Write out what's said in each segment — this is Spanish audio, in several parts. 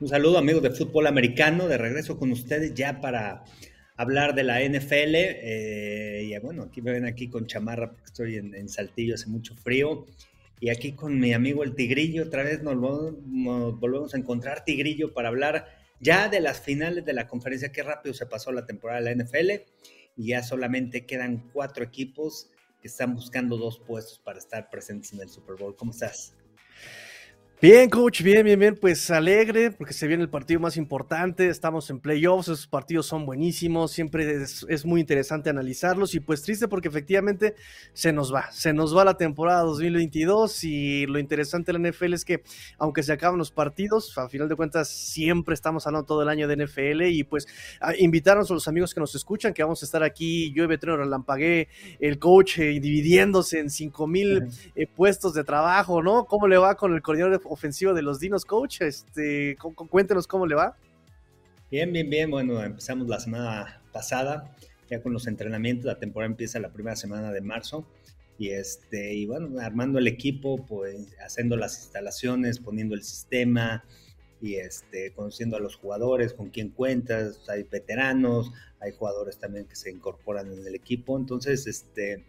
Un saludo amigos de fútbol americano, de regreso con ustedes ya para hablar de la NFL. Eh, y bueno, aquí me ven aquí con chamarra porque estoy en, Saltillo, hace mucho frío. Y aquí con mi amigo el Tigrillo, otra vez nos, nos, volvemos a encontrar Tigrillo para hablar ya de las finales de la conferencia. Qué rápido se pasó la temporada de la NFL y ya solamente quedan cuatro equipos que están buscando dos puestos para estar presentes en el Super Bowl. ¿Cómo estás? Bien, coach, bien, bien, bien. Pues alegre porque se viene el partido más importante. Estamos en playoffs, esos partidos son buenísimos. Siempre es, muy interesante analizarlos. Y pues triste porque efectivamente se nos va. Se nos va la temporada 2022. Y lo interesante de la NFL es que, aunque se acaban los partidos, a final de cuentas siempre estamos hablando todo el año de NFL. Y pues invitarnos a los amigos que nos escuchan, que vamos a estar aquí. Yo y Betreno Relampagué, el coach eh, dividiéndose en 5 mil eh, puestos de trabajo, ¿no? ¿Cómo le va con el coordinador de ofensivo de los Dinos, coach. Este, cuéntenos cómo le va. Bien, bien, bien. Bueno, empezamos la semana pasada, ya con los entrenamientos. La temporada empieza la primera semana de marzo. Y, este, y bueno, armando el equipo, pues haciendo las instalaciones, poniendo el sistema y este, conociendo a los jugadores, con quién cuentas. Hay veteranos, hay jugadores también que se incorporan en el equipo. Entonces, este,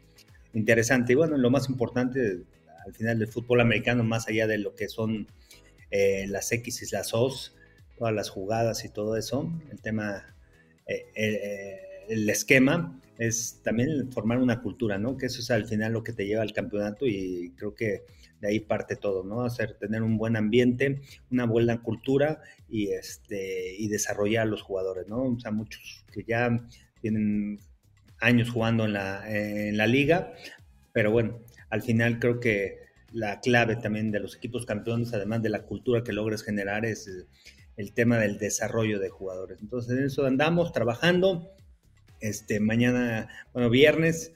interesante. Y bueno, lo más importante, al final del fútbol americano, más allá de lo que son eh, las X y las O's, todas las jugadas y todo eso, el tema, eh, eh, el esquema es también formar una cultura, ¿no? Que eso es al final lo que te lleva al campeonato y creo que de ahí parte todo, ¿no? Hacer, tener un buen ambiente, una buena cultura y, este, y desarrollar a los jugadores, ¿no? O sea, muchos que ya tienen años jugando en la, en la liga, pero bueno, al final creo que la clave también de los equipos campeones, además de la cultura que logres generar, es el, tema del desarrollo de jugadores. Entonces, en eso andamos trabajando. Este, mañana, bueno, viernes,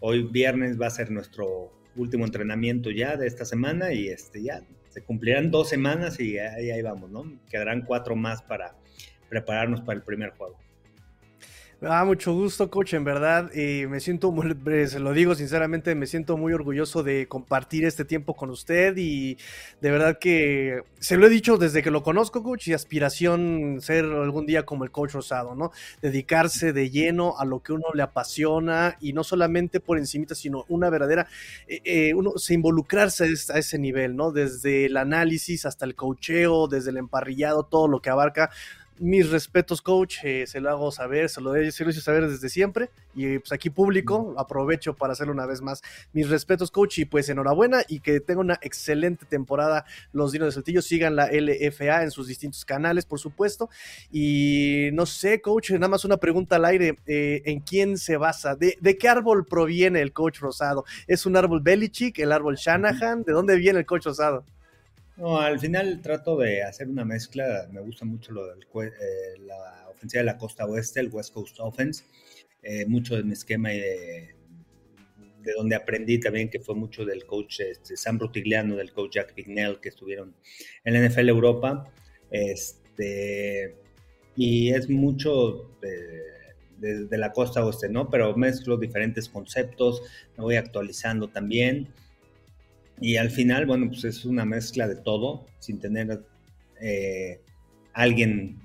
hoy viernes va a ser nuestro último entrenamiento ya de esta semana y este, ya se cumplirán dos semanas y ahí, ahí vamos, ¿no? Quedarán cuatro más para prepararnos para el primer juego. Ah, mucho gusto, coach, en verdad. y me siento, muy, se lo digo sinceramente, me siento muy orgulloso de compartir este tiempo con usted y de verdad que se lo he dicho desde que lo conozco, coach, y aspiración ser algún día como el coach Rosado, ¿no? Dedicarse de lleno a lo que uno le apasiona y no solamente por encimita, sino una verdadera, eh, eh, uno se involucrarse a ese nivel, ¿no? Desde el análisis hasta el coacheo, desde el emparrillado, todo lo que abarca mis respetos, coach, eh, se lo hago saber, se lo, he, se saber desde siempre. Y pues aquí público, aprovecho para hacerlo una vez más. Mis respetos, coach, y pues enhorabuena y que tenga una excelente temporada los Dinos de Saltillo. Sigan la LFA en sus distintos canales, por supuesto. Y no sé, coach, nada más una pregunta al aire. Eh, ¿En quién se basa? ¿De, ¿De, qué árbol proviene el coach Rosado? ¿Es un árbol Belichick, el árbol Shanahan? ¿De dónde viene el coach Rosado? No, al final trato de hacer una mezcla. Me gusta mucho lo del, eh, la ofensiva de la costa oeste, el West Coast Offense. Eh, mucho de mi esquema y de, de, donde aprendí también, que fue mucho del coach este, Sam Rutigliano, del coach Jack Pignell, que estuvieron en la NFL Europa. Este, y es mucho de, de, la costa oeste, ¿no? Pero mezclo diferentes conceptos, me voy actualizando también. Y al final, bueno, pues es una mezcla de todo, sin tener eh, alguien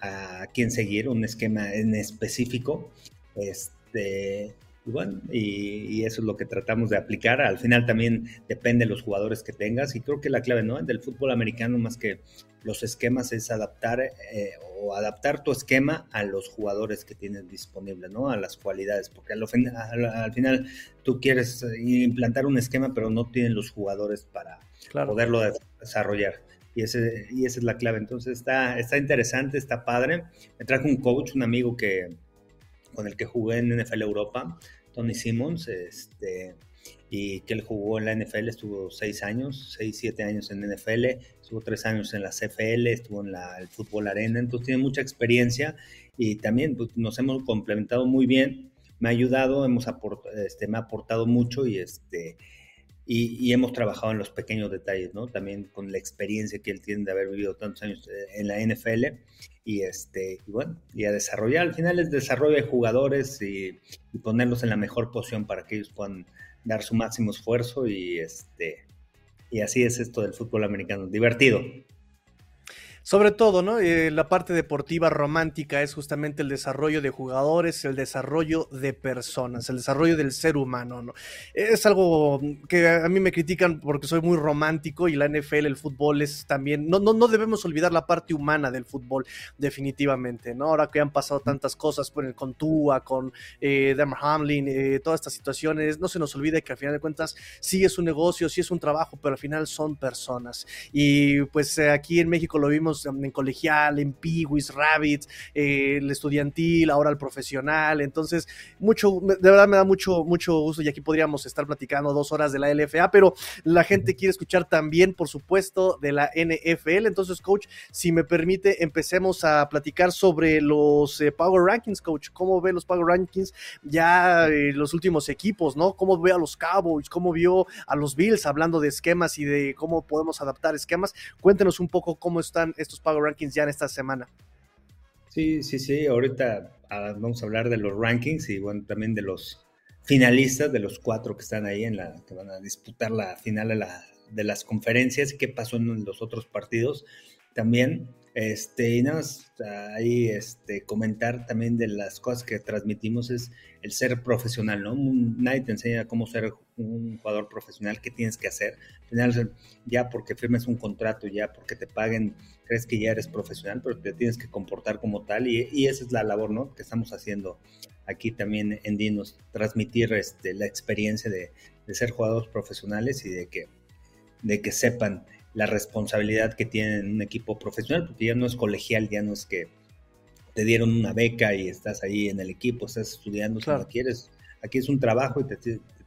a quien seguir, un esquema en específico. Este, y bueno, y, eso es lo que tratamos de aplicar. Al final también depende de los jugadores que tengas. Y creo que la clave ¿no? del fútbol americano, más que los esquemas, es adaptar eh, o adaptar tu esquema a los jugadores que tienes disponibles, ¿no? A las cualidades. Porque al, al, final tú quieres implantar un esquema, pero no tienen los jugadores para poderlo desarrollar. Y, ese, y esa es la clave. Entonces está, está interesante, está padre. Me trajo un coach, un amigo que con el que jugué en NFL Europa, Tony Simmons, este, y que él jugó en la NFL, estuvo seis años, seis, siete años en NFL, estuvo tres años en la CFL, estuvo en la, el Fútbol Arena, entonces tiene mucha experiencia y también pues, nos hemos complementado muy bien, me ha ayudado, hemos este, me ha aportado mucho y este y, hemos trabajado en los pequeños detalles, ¿no? También con la experiencia que él tiene de haber vivido tantos años eh, en la NFL y, este, y bueno, y a desarrollar. Al final es desarrollo de jugadores y, ponerlos en la mejor posición para que ellos puedan dar su máximo esfuerzo y, este, y así es esto del fútbol americano. Divertido. Sobre todo, ¿no? Eh, la parte deportiva romántica es justamente el desarrollo de jugadores, el desarrollo de personas, el desarrollo del ser humano, ¿no? Es algo que a mí me critican porque soy muy romántico y la NFL, el fútbol es también, no, no, no debemos olvidar la parte humana del fútbol, definitivamente, ¿no? Ahora que han pasado tantas cosas con, Tua, con eh, Hamlin, eh, todas estas situaciones, no se nos olvide que al final de cuentas sí es un negocio, sí es un trabajo, pero al final son personas. Y pues eh, aquí en México lo vimos en colegial, en Peewees, Rabbits, eh, el estudiantil, ahora el profesional. Entonces, mucho, de verdad me da mucho, mucho gusto y aquí podríamos estar platicando dos horas de la LFA, pero la gente quiere escuchar también, por supuesto, de la NFL. Entonces, coach, si me permite, empecemos a platicar sobre los eh, Power Rankings, coach. ¿Cómo ve los Power Rankings ya eh, los últimos equipos, no? ¿Cómo ve a los Cowboys? ¿Cómo vio a los Bills hablando de esquemas y de cómo podemos adaptar esquemas? Cuéntenos un poco cómo están estos Power Rankings ya en esta semana. Sí, sí, sí. Ahorita ah, vamos a hablar de los rankings y bueno, también de los finalistas, de los cuatro que están ahí en la, que van a disputar la final de, la, de las conferencias qué pasó en los otros partidos también. Este, y nada más ahí este, comentar también de las cosas que transmitimos es el ser profesional, ¿no? Nadie te enseña cómo ser un jugador profesional, qué tienes que hacer. Al final, ya porque firmes un contrato, ya porque te paguen, crees que ya eres profesional, pero te tienes que comportar como tal y, y esa es la labor, ¿no? Que estamos haciendo aquí también en Dinos, transmitir este, la experiencia de, de ser jugadores profesionales y de que, de que sepan la responsabilidad que tienen un equipo profesional, porque ya no es colegial, ya no es que te dieron una beca y estás ahí en el equipo, estás estudiando quieres. Aquí es un trabajo y te,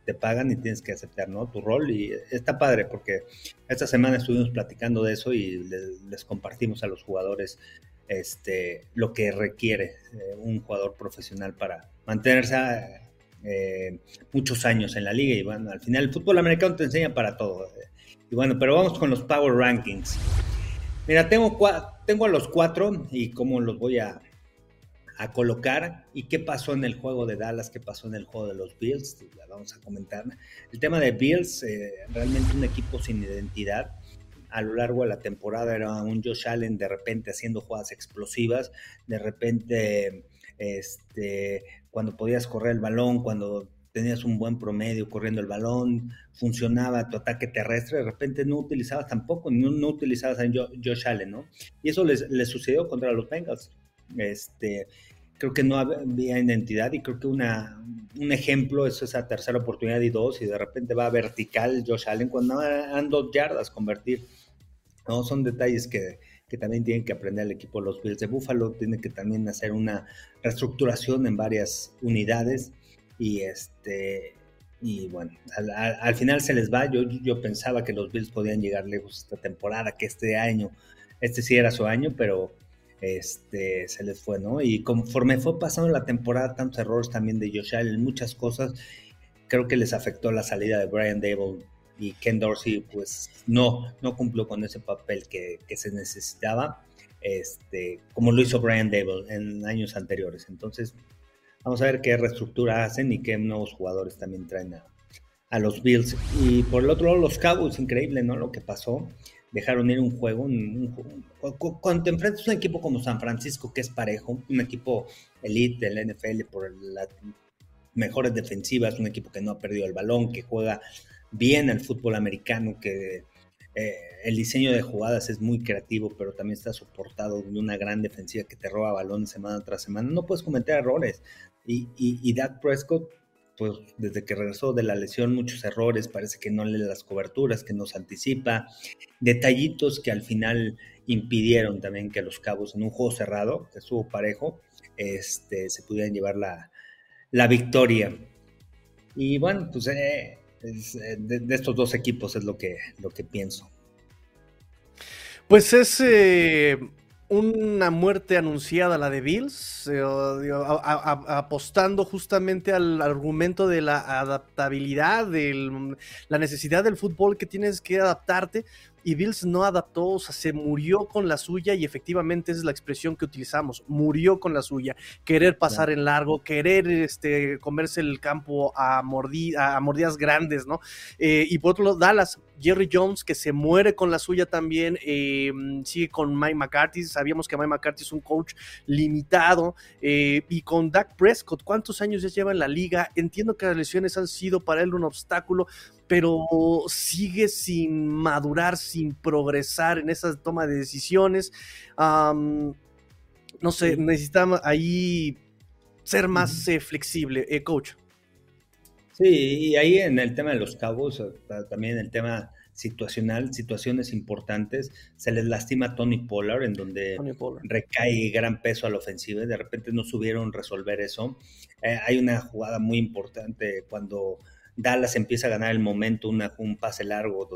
te, pagan y tienes que aceptar ¿no? tu rol y está padre porque esta semana estuvimos platicando de eso y les, compartimos a los jugadores este, lo que requiere eh, un jugador profesional para mantenerse eh, muchos años en la liga y bueno, al final el fútbol americano te enseña para todo. Eh, y bueno, pero vamos con los Power Rankings. Mira, tengo, tengo a los cuatro y cómo los voy a, a, colocar y qué pasó en el juego de Dallas, qué pasó en el juego de los Bills, vamos a comentar. El tema de Bills, eh, realmente un equipo sin identidad. A lo largo de la temporada era un Josh Allen de repente haciendo jugadas explosivas, de repente este, cuando podías correr el balón, cuando tenías un buen promedio corriendo el balón, funcionaba tu ataque terrestre, de repente no utilizabas tampoco, no, no utilizabas a Josh Allen, ¿no? Y eso les, sucedió contra los Bengals. Este, creo que no había identidad y creo que una, un ejemplo es esa tercera oportunidad y dos y de repente va vertical Josh Allen cuando han dos yardas convertir. ¿no? Son detalles que, que también tienen que aprender el equipo de los Bills de Buffalo, tiene que también hacer una reestructuración en varias unidades y este y bueno, al, final se les va. Yo, yo pensaba que los Bills podían llegar lejos esta temporada, que este año, este sí era su año, pero este se les fue, ¿no? Y conforme fue pasando la temporada, tantos errores también de Josh Allen, muchas cosas, creo que les afectó la salida de Brian Dable y Ken Dorsey, pues no, no cumplió con ese papel que, que se necesitaba, este, como lo hizo Brian Dable en años anteriores. Entonces, Vamos a ver qué reestructura hacen y qué nuevos jugadores también traen a, los Bills. Y por el otro lado, los Cowboys, increíble, ¿no? Lo que pasó. Dejaron ir un juego. cuando te enfrentas a un equipo como San Francisco, que es parejo, un equipo elite del NFL por las mejores defensivas, un equipo que no ha perdido el balón, que juega bien al fútbol americano, que eh, el diseño de jugadas es muy creativo, pero también está soportado de una gran defensiva que te roba balones semana tras semana. No puedes cometer errores. Y, y, Dak Prescott, pues desde que regresó de la lesión, muchos errores, parece que no lee las coberturas, que no se anticipa, detallitos que al final impidieron también que los Cabos en un juego cerrado, que estuvo parejo, este, se pudieran llevar la, la victoria. Y bueno, pues eh, eh, de, estos dos equipos es lo que, lo que pienso. Pues es eh, una muerte anunciada la de Bills, eh, apostando justamente al argumento de la adaptabilidad, de la necesidad del fútbol que tienes que adaptarte. Y Bills no adaptó, o sea, se murió con la suya y efectivamente esa es la expresión que utilizamos, murió con la suya, querer pasar en largo, querer este, comerse el campo a, a mordidas grandes, ¿no? Eh, y por otro lado, Dallas, Jerry Jones, que se muere con la suya también, eh, sigue con Mike McCarthy, sabíamos que Mike McCarthy es un coach limitado, eh, y con Dak Prescott, ¿cuántos años ya lleva en la liga? Entiendo que las lesiones han sido para él un obstáculo, pero sigue sin madurar, sin progresar en esa toma de decisiones. no sé, necesitamos ahí ser más eh, flexible, eh, coach. Sí, y ahí en el tema de los cabos, también el tema situacional, situaciones importantes, se les lastima a Tony Pollard, en donde recae gran peso a la ofensiva y de repente no subieron resolver eso. Eh, hay una jugada muy importante cuando Dallas empieza a ganar el momento, una, un pase largo,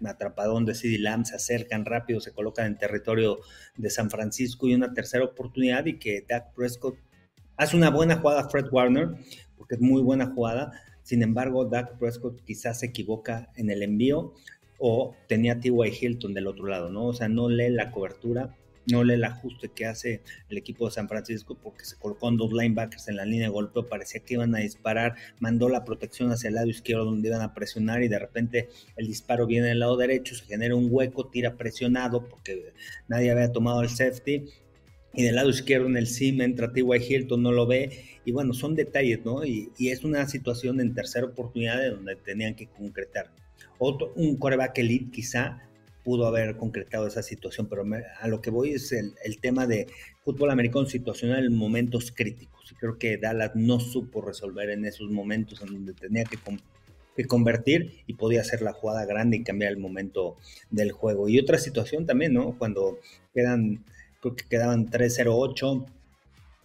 un atrapadón de CD Lamb, se acercan rápido, se colocan en territorio de San Francisco y una tercera oportunidad y que Dak Prescott hace una buena jugada Fred Warner, porque es muy buena jugada, sin embargo, Dak Prescott quizás se equivoca en el envío o tenía T.Y. Hilton del otro lado, ¿no? O sea, no lee la cobertura, no lee el ajuste que hace el equipo de San Francisco porque se colocó en dos linebackers en la línea de golpeo, parecía que iban a disparar, mandó la protección hacia el lado izquierdo donde iban a presionar y de repente el disparo viene del lado derecho, se genera un hueco, tira presionado porque nadie había tomado el safety y del lado izquierdo en el sim entra T.Y. Hilton, no lo ve, y bueno, son detalles, ¿no? Y, es una situación en tercera oportunidad de donde tenían que concretar. Otro, un coreback elite quizá pudo haber concretado esa situación, pero a lo que voy es el, tema de fútbol americano situacional en momentos críticos. Y creo que Dallas no supo resolver en esos momentos en donde tenía que, que convertir y podía hacer la jugada grande y cambiar el momento del juego. Y otra situación también, ¿no? Cuando quedan creo que quedaban 3-0-8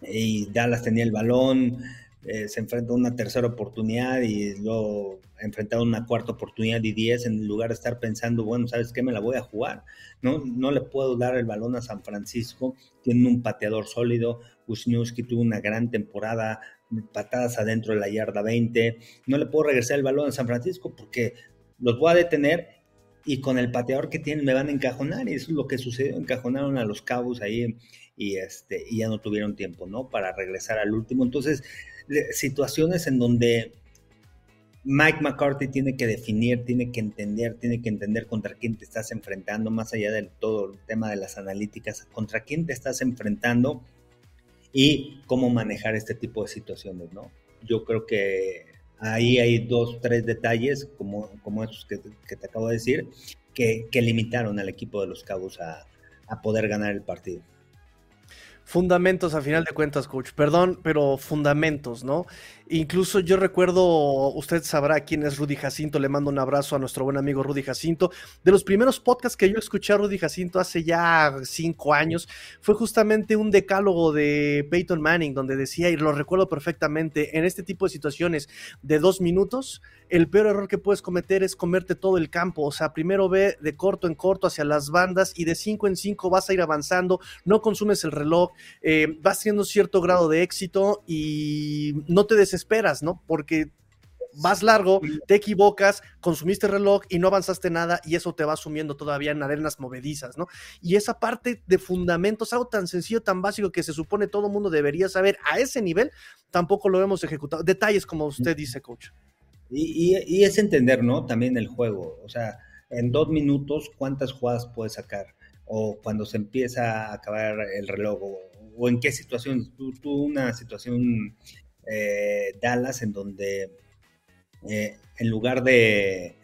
y Dallas tenía el balón, eh, se enfrentó a una tercera oportunidad y luego enfrentaron una cuarta oportunidad y 10 en lugar de estar pensando, bueno, ¿sabes qué? Me la voy a jugar. No, no le puedo dar el balón a San Francisco, tienen un pateador sólido, Wisniewski tuvo una gran temporada, patadas adentro de la yarda 20, no le puedo regresar el balón a San Francisco porque los voy a detener y con el pateador que tienen me van a encajonar y eso es lo que sucedió, encajonaron a los cabos ahí y, este, y ya no tuvieron tiempo, ¿no? Para regresar al último. Entonces, situaciones en donde Mike McCarthy tiene que definir, tiene que entender, tiene que entender contra quién te estás enfrentando, más allá del todo el tema de las analíticas, contra quién te estás enfrentando y cómo manejar este tipo de situaciones, ¿no? Yo creo que Ahí hay dos, tres detalles, como, como esos que, te acabo de decir, que, limitaron al equipo de los Cabos a, a poder ganar el partido. Fundamentos a final de cuentas, coach. Perdón, pero fundamentos, ¿no? Incluso yo recuerdo, usted sabrá quién es Rudy Jacinto, le mando un abrazo a nuestro buen amigo Rudy Jacinto. De los primeros podcasts que yo escuché a Rudy Jacinto hace ya cinco años, fue justamente un decálogo de Peyton Manning, donde decía, y lo recuerdo perfectamente, en este tipo de situaciones de dos minutos, el peor error que puedes cometer es comerte todo el campo. O sea, primero ve de corto en corto hacia las bandas y de cinco en cinco vas a ir avanzando, no consumes el reloj, eh, vas teniendo cierto grado de éxito y no te desesperas esperas, ¿no? Porque vas largo, te equivocas, consumiste reloj y no avanzaste nada y eso te va sumiendo todavía en arenas movedizas, ¿no? Y esa parte de fundamentos, algo tan sencillo, tan básico que se supone todo mundo debería saber a ese nivel, tampoco lo hemos ejecutado. Detalles como usted dice, coach. Y, es entender, ¿no? También el juego, o sea, en dos minutos, ¿cuántas jugadas puedes sacar? O cuando se empieza a acabar el reloj, o, en qué situación, tú una situación eh, Dallas, en donde eh, en lugar de, eh,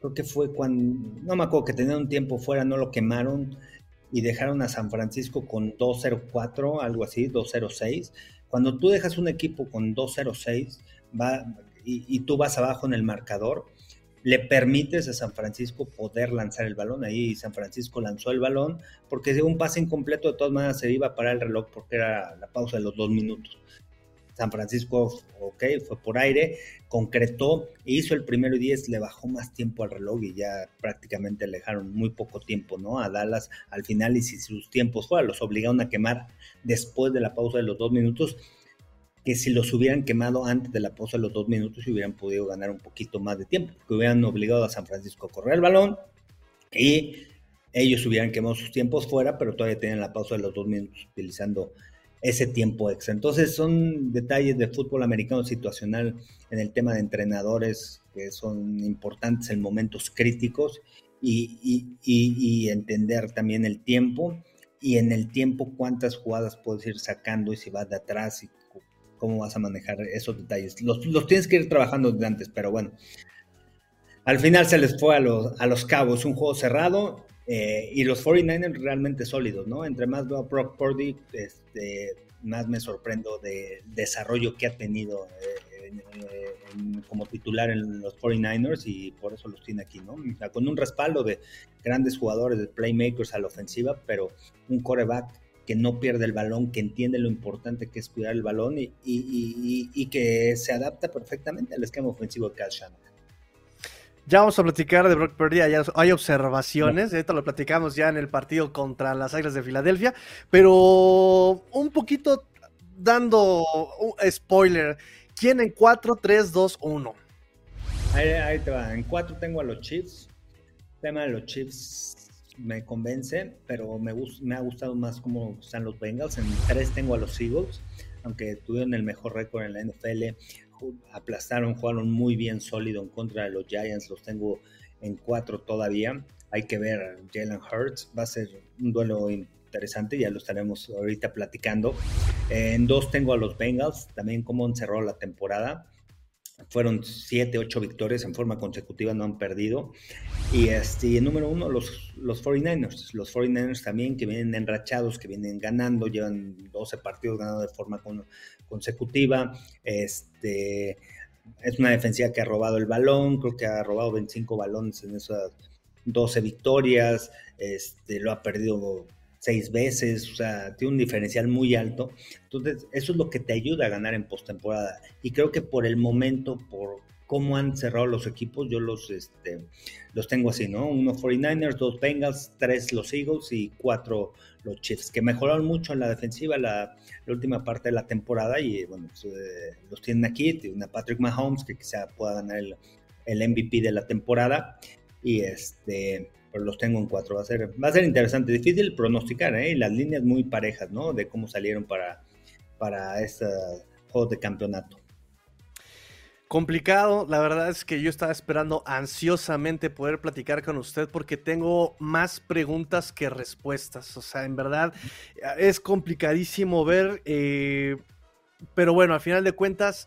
creo que fue cuando, no me acuerdo que tenían un tiempo fuera, no lo quemaron y dejaron a San Francisco con 2-0-4, algo así, 2-0-6. Cuando tú dejas un equipo con 2-0-6 va, y, y, tú vas abajo en el marcador, le permites a San Francisco poder lanzar el balón. Ahí San Francisco lanzó el balón porque un pase incompleto de todas maneras se iba para el reloj porque era la pausa de los dos minutos. San Francisco, ok, fue por aire, concretó hizo el primero y diez, le bajó más tiempo al reloj y ya prácticamente le dejaron muy poco tiempo, ¿no? A Dallas al final y si sus tiempos fueran, los obligaron a quemar después de la pausa de los dos minutos, que si los hubieran quemado antes de la pausa de los dos minutos hubieran podido ganar un poquito más de tiempo, porque hubieran obligado a San Francisco a correr el balón y ellos hubieran quemado sus tiempos fuera, pero todavía tenían la pausa de los dos minutos utilizando ese tiempo extra. Entonces son detalles de fútbol americano situacional en el tema de entrenadores que son importantes en momentos críticos y, entender también el tiempo y en el tiempo cuántas jugadas puedes ir sacando y si vas de atrás y cómo vas a manejar esos detalles. Los, tienes que ir trabajando desde antes, pero bueno. Al final se les fue a los, a los cabos un juego cerrado eh, y los 49ers realmente sólidos, ¿no? Entre más veo a Brock Purdy, este, más me sorprendo del desarrollo que ha tenido eh, como titular en los 49ers y por eso los tiene aquí, ¿no? Con un respaldo de grandes jugadores, de playmakers a la ofensiva, pero un coreback que no pierde el balón, que entiende lo importante que es cuidar el balón y, y, y, que se adapta perfectamente al esquema ofensivo de Cal Shanahan. Ya vamos a platicar de Brock Purdy, hay observaciones, esto lo platicamos ya en el partido contra las Águilas de Filadelfia, pero un poquito dando spoiler, ¿quién en 4, 3, 2, 1? Ahí, te va, en 4 tengo a los Chiefs, el tema de los Chiefs me convence, pero me, me ha gustado más cómo están los Bengals, en 3 tengo a los Eagles, aunque tuvieron el mejor récord en la NFL, aplastaron, jugaron muy bien sólido en contra de los Giants, los tengo en cuatro todavía. Hay que ver Jalen Hurts, va a ser un duelo interesante, ya lo estaremos ahorita platicando. En dos tengo a los Bengals, también cómo han cerrado la temporada. Fueron siete, ocho victorias en forma consecutiva, no han perdido. Y, este, número uno, los, los 49ers. Los 49ers también, que vienen enrachados, que vienen ganando, llevan 12 partidos ganando de forma consecutiva. Este, es una defensiva que ha robado el balón, creo que ha robado 25 balones en esas 12 victorias. Este, lo ha perdido seis veces, o sea, tiene un diferencial muy alto. Entonces, eso es lo que te ayuda a ganar en postemporada. Y creo que por el momento, por cómo han cerrado los equipos, yo los, este, los tengo así, ¿no? Uno 49ers, dos Bengals, tres los Eagles y cuatro los Chiefs, que mejoraron mucho en la defensiva la, última parte de la temporada y, bueno, pues, eh, los tienen aquí, tiene una Patrick Mahomes que quizá pueda ganar el, el MVP de la temporada y este los tengo en cuatro. Va a ser, va a ser interesante, difícil pronosticar, ¿eh? las líneas muy parejas, ¿no? De cómo salieron para, para este juego de campeonato. Complicado, la verdad es que yo estaba esperando ansiosamente poder platicar con usted porque tengo más preguntas que respuestas. O sea, en verdad es complicadísimo ver, eh, pero bueno, al final de cuentas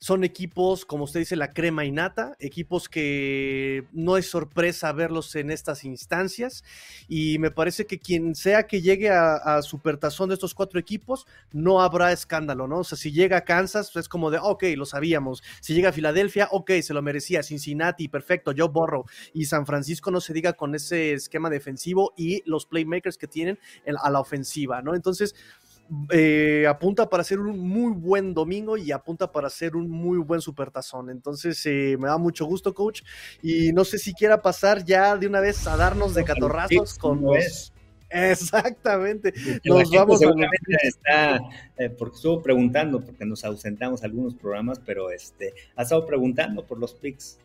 son equipos, como usted dice, la crema y nata, equipos que no es sorpresa verlos en estas instancias. Y me parece que quien sea que llegue a, supertazón de estos cuatro equipos, no habrá escándalo, ¿no? O sea, si llega a Kansas, es como de, ok, lo sabíamos. Si llega a Filadelfia, ok, se lo merecía. Cincinnati, perfecto, yo borro. Y San Francisco no se diga con ese esquema defensivo y los playmakers que tienen a la ofensiva, ¿no? Entonces, eh, apunta para ser un muy buen domingo y apunta para ser un muy buen supertazón. Entonces, eh, me da mucho gusto, coach. Y no sé si quiera pasar ya de una vez a darnos de catorrazos con los. Exactamente. Nos vamos a está, eh, porque estuvo preguntando, porque nos ausentamos algunos programas, pero este, ha estado preguntando por los pics.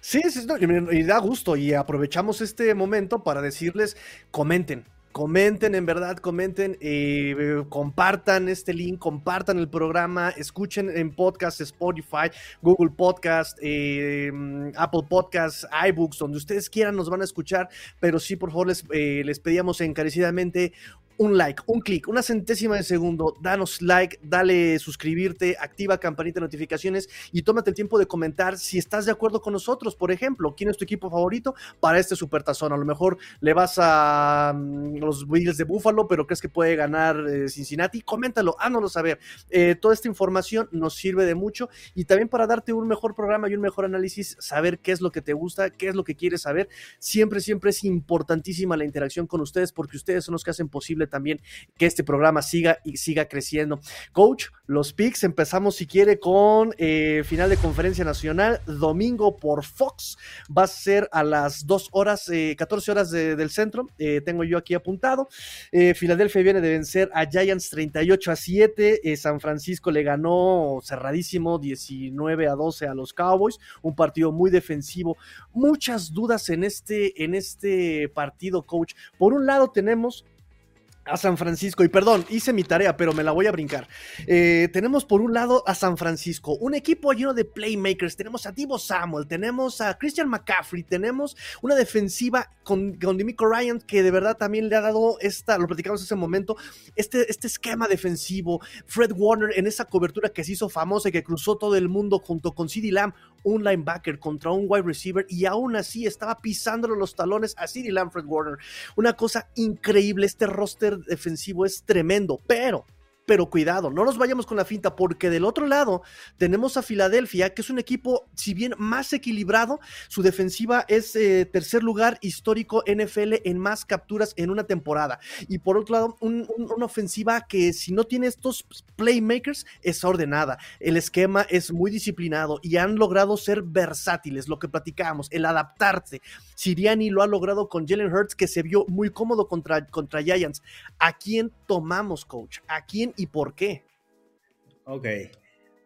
Sí, sí y da gusto. Y aprovechamos este momento para decirles, comenten, comenten, en verdad, comenten, eh, compartan este link, compartan el programa, escuchen en podcast, Spotify, Google Podcast, eh, Apple Podcast, iBooks, donde ustedes quieran nos van a escuchar, pero sí, por favor, les, eh, les pedíamos encarecidamente un like, un clic, una centésima de segundo, danos like, dale suscribirte, activa campanita de notificaciones y tómate el tiempo de comentar si estás de acuerdo con nosotros. Por ejemplo, ¿quién es tu equipo favorito para este supertazón? A lo mejor le vas a mm, los Bills de Buffalo, pero crees que puede ganar eh, Cincinnati. Coméntalo, háganoslo saber. Eh, toda esta información nos sirve de mucho y también para darte un mejor programa y un mejor análisis, saber qué es lo que te gusta, qué es lo que quieres saber. Siempre, siempre es importantísima la interacción con ustedes porque ustedes son los que hacen posible también que este programa siga y siga creciendo. Coach, los picks empezamos si quiere con eh, final de conferencia nacional, domingo por Fox, va a ser a las 2 horas, 14 eh, horas del centro, eh, tengo yo aquí apuntado. Filadelfia viene de vencer a Giants 38 a 7, San Francisco le ganó cerradísimo 19 a 12 a los Cowboys, un partido muy defensivo, muchas dudas en este, en este partido, coach. Por un lado tenemos a San Francisco. Y perdón, hice mi tarea, pero me la voy a brincar. Eh, tenemos por un lado a San Francisco, un equipo lleno de playmakers. Tenemos a Divo Samuel, tenemos a Christian McCaffrey, tenemos una defensiva con, con Dimico Ryan que de verdad también le ha dado esta, lo platicamos hace un momento, este, este esquema defensivo. Fred Warner en esa cobertura que se hizo famosa y que cruzó todo el mundo junto con CeeDee Lamb, un linebacker contra un wide receiver y aún así estaba pisándole los talones a CeeDee Lamb, Fred Warner. Una cosa increíble, este roster defensivo es tremendo, pero pero cuidado, no nos vayamos con la finta, porque del otro lado tenemos a Filadelfia, que es un equipo, si bien más equilibrado, su defensiva es eh, tercer lugar histórico NFL en más capturas en una temporada. Y por otro lado, una ofensiva que si no tiene estos playmakers es ordenada. El esquema es muy disciplinado y han logrado ser versátiles, lo que platicábamos, el adaptarse. Siriani lo ha logrado con Jalen Hurts, que se vio muy cómodo contra, contra Giants. ¿A quién tomamos, coach? ¿A quién y por qué? Ok,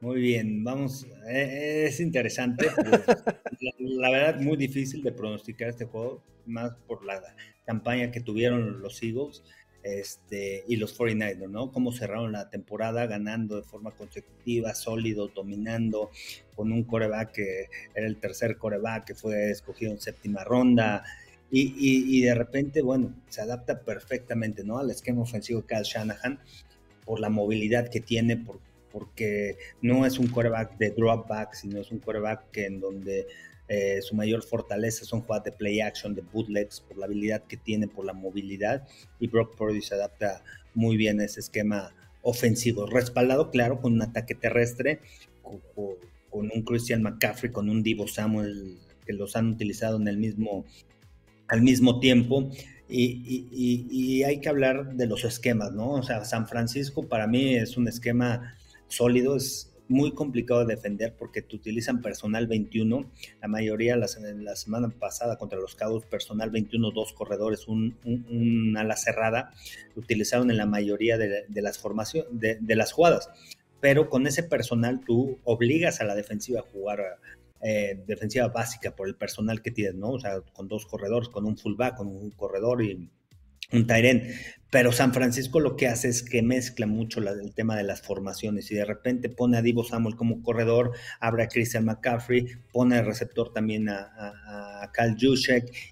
muy bien, vamos, eh, es interesante, la, verdad muy difícil de pronosticar este juego, más por la campaña que tuvieron los Eagles este, y los 49ers, ¿no? Cómo cerraron la temporada ganando de forma consecutiva, sólido, dominando, con un coreback que era el tercer coreback que fue escogido en séptima ronda. Y, y, de repente, bueno, se adapta perfectamente, ¿no? Al esquema ofensivo de Kyle Shanahan por la movilidad que tiene, por, porque no es un quarterback de drop back, sino es un quarterback que en donde eh, su mayor fortaleza son jugadas de play action, de bootlegs, por la habilidad que tiene, por la movilidad, y Brock Purdy se adapta muy bien a ese esquema ofensivo, respaldado, claro, con un ataque terrestre, con, un Christian McCaffrey, con un Divo Samuel, que los han utilizado en el mismo, al mismo tiempo, y, hay que hablar de los esquemas, ¿no? O sea, San Francisco para mí es un esquema sólido, es muy complicado de defender porque te utilizan personal 21, la mayoría la, la semana pasada contra los Cabos, personal 21, dos corredores, un, ala cerrada, utilizaron en la mayoría de, las formaciones, de, de, las jugadas, pero con ese personal tú obligas a la defensiva a jugar eh, defensiva básica por el personal que tienes, ¿no? O sea, con dos corredores, con un fullback, con un corredor y un Tyren. Pero San Francisco lo que hace es que mezcla mucho el tema de las formaciones y de repente pone a Divo Samuel como corredor, abre a Christian McCaffrey, pone el receptor también a, a, a Cal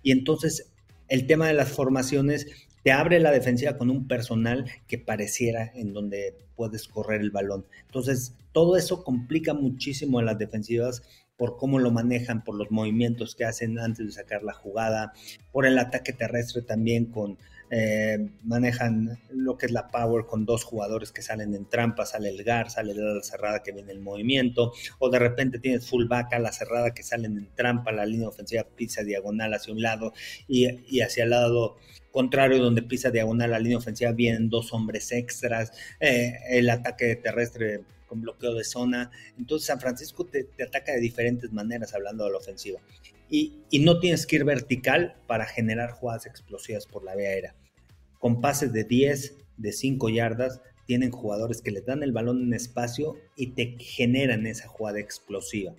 y entonces el tema de las formaciones te abre la defensiva con un personal que pareciera en donde puedes correr el balón. Entonces, todo eso complica muchísimo a las defensivas por cómo lo manejan, por los movimientos que hacen antes de sacar la jugada, por el ataque terrestre también con eh, manejan lo que es la power con dos jugadores que salen en trampa, sale el GAR, sale la cerrada que viene el movimiento, o de repente tienes fullback a la cerrada que salen en trampa, la línea ofensiva pisa diagonal hacia un lado y, y hacia el lado contrario donde pisa diagonal la línea ofensiva vienen dos hombres extras, eh, el ataque terrestre con bloqueo de zona. Entonces San Francisco te, ataca de diferentes maneras hablando de la ofensiva. Y, no tienes que ir vertical para generar jugadas explosivas por la vía aérea. Con pases de 10, de 5 yardas, tienen jugadores que les dan el balón en espacio y te generan esa jugada explosiva.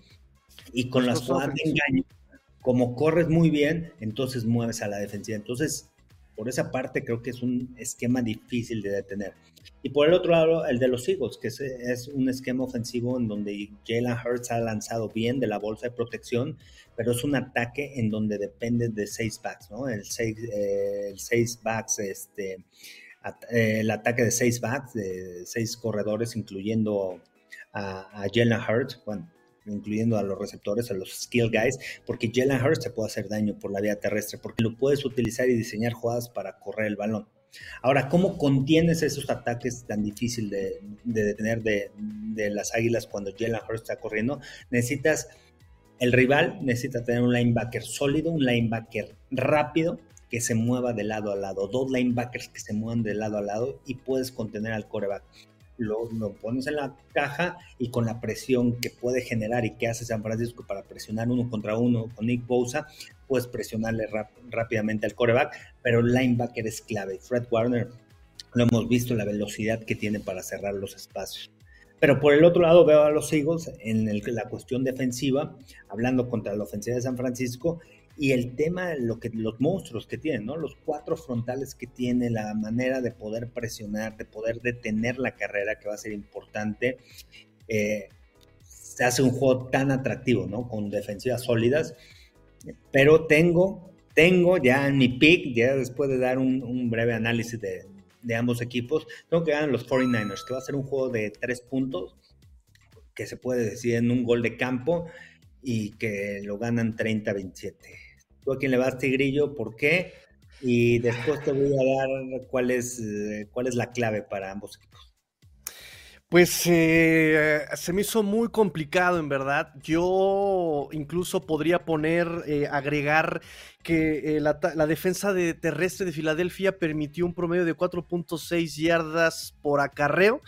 Y con las jugadas de engaño, como corres muy bien, entonces mueves a la defensiva. Entonces, por esa parte creo que es un esquema difícil de detener. Y por el otro lado, el de los Eagles, que es, un esquema ofensivo en donde Jalen Hurts ha lanzado bien de la bolsa de protección, pero es un ataque en donde depende de seis backs, ¿no? El seis, eh, el seis backs, este, eh, el ataque de seis backs, de seis corredores, incluyendo a, a Jalen Hurts, bueno, incluyendo a los receptores, a los skill guys, porque Jalen Hurts se puede hacer daño por la vía terrestre, porque lo puedes utilizar y diseñar jugadas para correr el balón. Ahora, ¿cómo contienes esos ataques tan difícil de, detener de, las águilas cuando Jalen Hurts está corriendo? Necesitas, el rival necesita tener un linebacker sólido, un linebacker rápido, que se mueva de lado a lado, dos linebackers que se muevan de lado a lado y puedes contener al coreback lo, pones en la caja y con la presión que puede generar y que hace San Francisco para presionar uno contra uno con Nick Bosa, puedes presionarle rápidamente al coreback, pero el linebacker es clave. Fred Warner, lo hemos visto, la velocidad que tiene para cerrar los espacios. Pero por el otro lado veo a los Eagles en la cuestión defensiva, hablando contra la ofensiva de San Francisco, y el tema, lo que, los monstruos que tienen, ¿no? Los cuatro frontales que tiene, la manera de poder presionar, de poder detener la carrera, que va a ser importante. Eh, se hace un juego tan atractivo, ¿no? Con defensivas sólidas. Pero tengo, tengo ya en mi pick, ya después de dar un, breve análisis de, ambos equipos, tengo que ganar los 49ers, que va a ser un juego de tres puntos, que se puede decir en un gol de campo y que lo ganan 30-27. ¿Tú a quién le vas, Tigrillo? ¿Por qué? Y después te voy a dar cuál es, eh, cuál es la clave para ambos equipos. Pues eh, se me hizo muy complicado, en verdad. Yo incluso podría poner, eh, agregar que la, la, defensa de terrestre de Filadelfia permitió un promedio de 4.6 yardas por acarreo.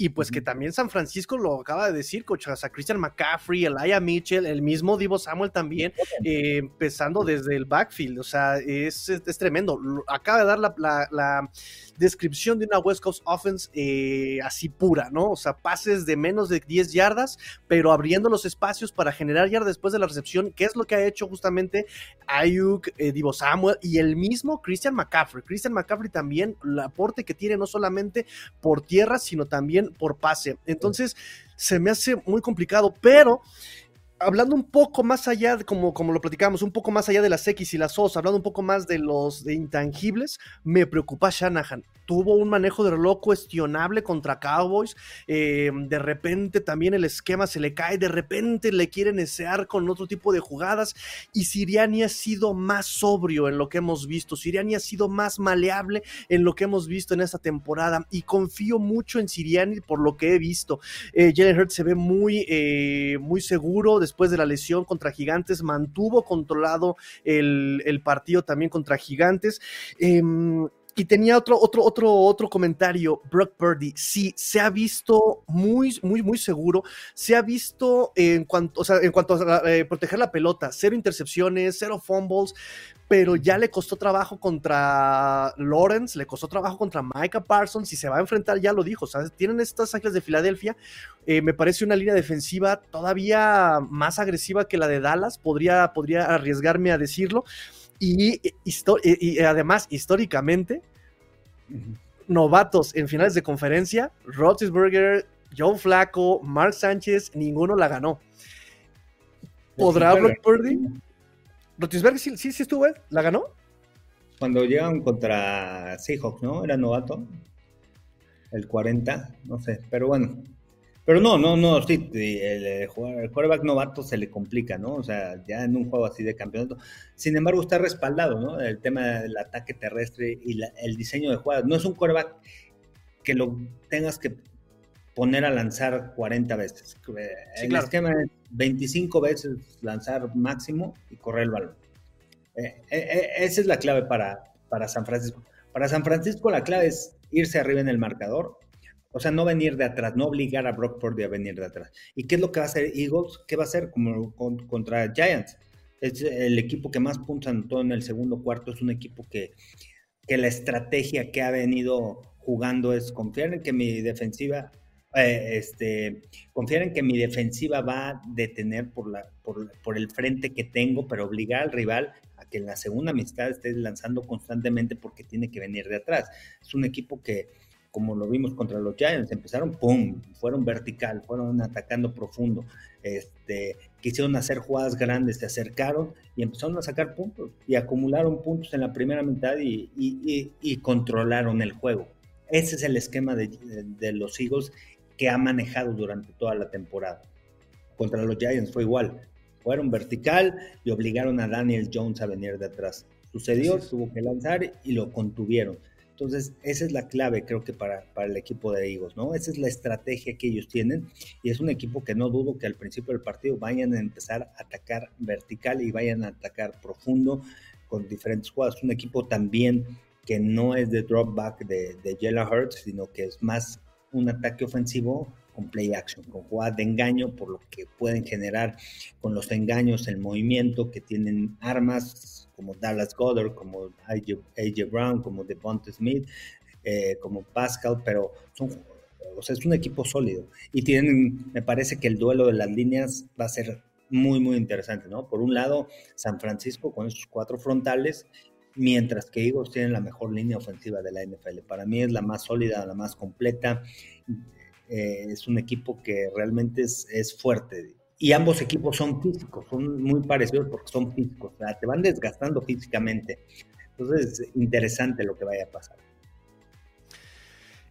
Y pues que también San Francisco lo acaba de decir, coach, o sea, Christian McCaffrey, Elijah Mitchell, el mismo Divo Samuel también, eh, empezando desde el backfield, o sea, es, es, tremendo. Acaba de dar la, descripción de una West Coast offense eh, así pura, ¿no? O sea, pases de menos de 10 yardas, pero abriendo los espacios para generar yardas después de la recepción, que es lo que ha hecho justamente Ayuk, eh, Divo Samuel y el mismo Christian McCaffrey. Christian McCaffrey también, el aporte que tiene no solamente por tierra, sino también por pase. Entonces, se me hace muy complicado, pero hablando un poco más allá, de, como, como lo platicamos, un poco más allá de las X y las O's, hablando un poco más de los de intangibles, me preocupa Shanahan tuvo un manejo de reloj cuestionable contra Cowboys. Eh, de repente también el esquema se le cae, de repente le quieren esear con otro tipo de jugadas. Y Siriani ha sido más sobrio en lo que hemos visto. Siriani ha sido más maleable en lo que hemos visto en esta temporada. Y confío mucho en Siriani por lo que he visto. Eh, Jalen Hurts se ve muy, eh, muy seguro después de la lesión contra Gigantes. Mantuvo controlado el, partido también contra Gigantes. Em, y tenía otro, otro, otro, otro comentario, Brock Purdy. Sí, se ha visto muy, muy, muy seguro. Se ha visto en cuanto, o sea, en cuanto a eh, proteger la pelota, cero intercepciones, cero fumbles, pero ya le costó trabajo contra Lawrence, le costó trabajo contra Micah Parsons y se va a enfrentar, ya lo dijo, ¿sabes? Tienen estas ángeles de Filadelfia, eh, me parece una línea defensiva todavía más agresiva que la de Dallas, podría, podría arriesgarme a decirlo. Y, y, además, históricamente, novatos en finales de conferencia, Roethlisberger, Joe Flaco, Mark Sánchez, ninguno la ganó. ¿Podrá Brock Purdy? ¿Roethlisberger sí, sí, sí estuvo, ¿la ganó? Cuando llegan contra Seahawks, ¿no? Era novato. El 40, no sé, pero bueno, pero no, no, no, sí, el, el, quarterback novato se le complica, ¿no? O sea, ya en un juego así de campeonato. Sin embargo, está respaldado, ¿no? El tema del ataque terrestre y el diseño de jugadas. No es un quarterback que lo tengas que poner a lanzar 40 veces. el esquema es 25 veces lanzar máximo y correr el balón. Eh, eh, eh, esa es la clave para, para San Francisco. Para San Francisco la clave es irse arriba en el marcador o sea, no venir de atrás, no obligar a Brock Purdy a venir de atrás. ¿Y qué es lo que va a hacer Eagles? ¿Qué va a hacer como contra Giants? Es el equipo que más puntos anotó en el segundo cuarto. Es un equipo que, que la estrategia que ha venido jugando es confiar en que mi defensiva, eh, este, confiar en que mi defensiva va a detener por, la, por, por el frente que tengo, pero obligar al rival a que en la segunda amistad esté lanzando constantemente porque tiene que venir de atrás. Es un equipo que como lo vimos contra los Giants, empezaron, ¡pum!, fueron vertical, fueron atacando profundo, este, quisieron hacer jugadas grandes, se acercaron y empezaron a sacar puntos y acumularon puntos en la primera mitad y, y, controlaron el juego. Ese es el esquema de, de, los Eagles que ha manejado durante toda la temporada. Contra los Giants fue igual, fueron vertical y obligaron a Daniel Jones a venir de atrás. Sucedió, tuvo que lanzar y lo contuvieron entonces, esa es la clave, creo que para, para el equipo de Eagles, ¿no? Esa es la estrategia que ellos tienen y es un equipo que no dudo que al principio del partido vayan a empezar a atacar vertical y vayan a atacar profundo con diferentes jugadas. Un equipo también que no es de drop back de, de Hurts, sino que es más un ataque ofensivo con play action, con jugadas de engaño, por lo que pueden generar con los engaños, el movimiento, que tienen armas como Dallas Goddard, como AJ, Brown, como Devonta Smith, eh, como Pascal, pero son, o sea, es un equipo sólido. Y tienen, me parece que el duelo de las líneas va a ser muy, muy interesante, ¿no? Por un lado, San Francisco con esos cuatro frontales, mientras que Eagles tienen la mejor línea ofensiva de la NFL. Para mí es la más sólida, la más completa. Eh, es un equipo que realmente es, es, fuerte. Y ambos equipos son físicos, son muy parecidos porque son físicos, o sea, te van desgastando físicamente. Entonces, es interesante lo que vaya a pasar.